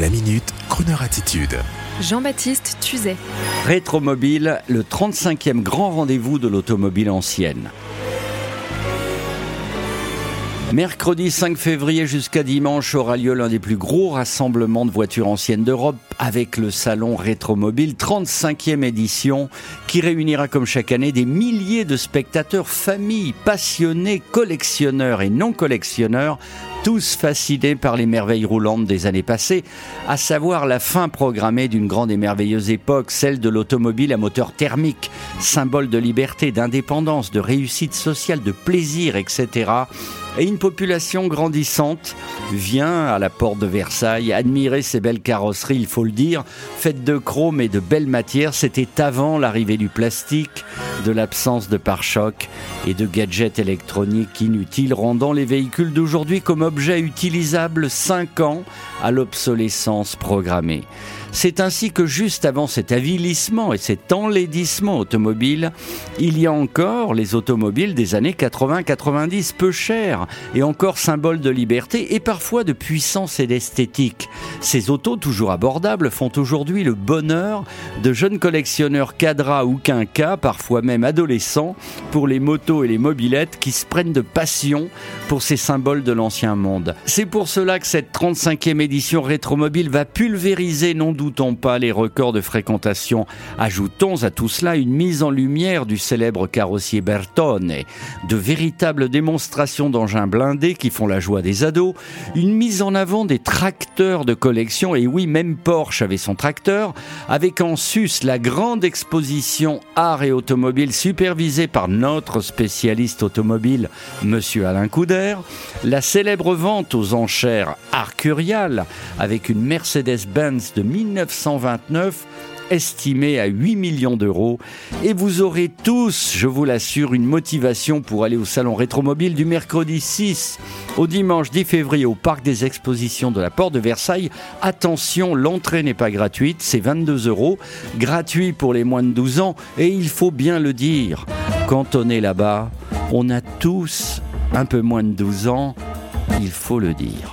La minute, Kroneur attitude. Jean-Baptiste Tuzet. Rétromobile, le 35e grand rendez-vous de l'automobile ancienne. Mercredi 5 février jusqu'à dimanche aura lieu l'un des plus gros rassemblements de voitures anciennes d'Europe avec le salon Rétromobile 35e édition qui réunira comme chaque année des milliers de spectateurs, familles, passionnés, collectionneurs et non collectionneurs tous fascinés par les merveilles roulantes des années passées, à savoir la fin programmée d'une grande et merveilleuse époque, celle de l'automobile à moteur thermique, symbole de liberté, d'indépendance, de réussite sociale, de plaisir, etc. Et une population grandissante vient à la porte de Versailles admirer ces belles carrosseries, il faut le dire, faites de chrome et de belles matières. C'était avant l'arrivée du plastique, de l'absence de pare-chocs et de gadgets électroniques inutiles, rendant les véhicules d'aujourd'hui comme objets utilisables 5 ans à l'obsolescence programmée. C'est ainsi que juste avant cet avilissement et cet enlaidissement automobile, il y a encore les automobiles des années 80-90 peu chères et encore symboles de liberté et parfois de puissance et d'esthétique. Ces autos toujours abordables font aujourd'hui le bonheur de jeunes collectionneurs cadras ou quinquas, parfois même adolescents, pour les motos et les mobilettes qui se prennent de passion pour ces symboles de l'ancien monde. C'est pour cela que cette 35e édition rétromobile va pulvériser non doutons pas les records de fréquentation. Ajoutons à tout cela une mise en lumière du célèbre carrossier Bertone, de véritables démonstrations d'engins blindés qui font la joie des ados, une mise en avant des tracteurs de collection, et oui, même Porsche avait son tracteur, avec en sus la grande exposition art et automobile supervisée par notre spécialiste automobile, monsieur Alain Couder, la célèbre vente aux enchères Arcurial, avec une Mercedes-Benz de 1929 estimée à 8 millions d'euros. Et vous aurez tous, je vous l'assure, une motivation pour aller au salon rétromobile du mercredi 6 au dimanche 10 février au parc des expositions de la Porte de Versailles. Attention, l'entrée n'est pas gratuite, c'est 22 euros, gratuit pour les moins de 12 ans. Et il faut bien le dire, quand on est là-bas, on a tous un peu moins de 12 ans, il faut le dire.